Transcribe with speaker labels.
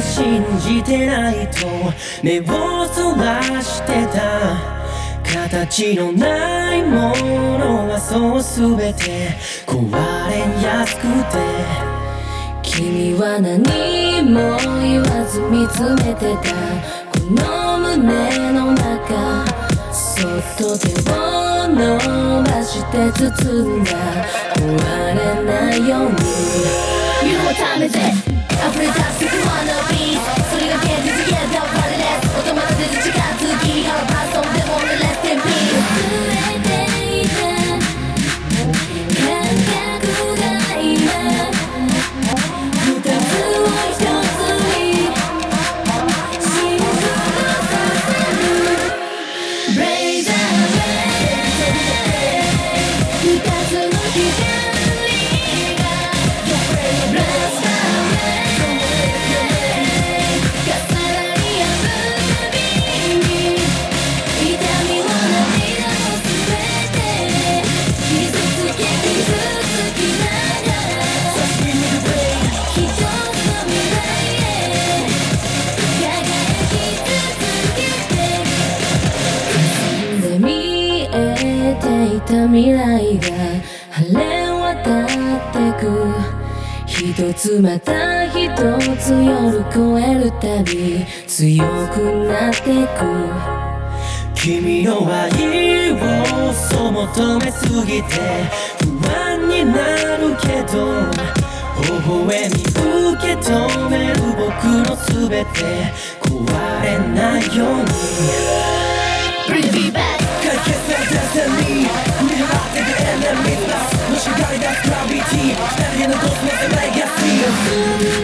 Speaker 1: 信じてないと目をそらしてた。形のないものはそう全て壊れやすくて。
Speaker 2: 君は何も言わず見つめてた。この胸の中そっと手を伸ばして包んだ。壊れないように。You know what time is it? Every dance if you wanna be. So ていた未来が晴れ渡ってく。一つまた一つ夜越えるたび強くなってく。
Speaker 1: 君の愛をそう求めすぎて不安になるけど微笑み受け止める僕の全て。壊れないように。ネミーのしが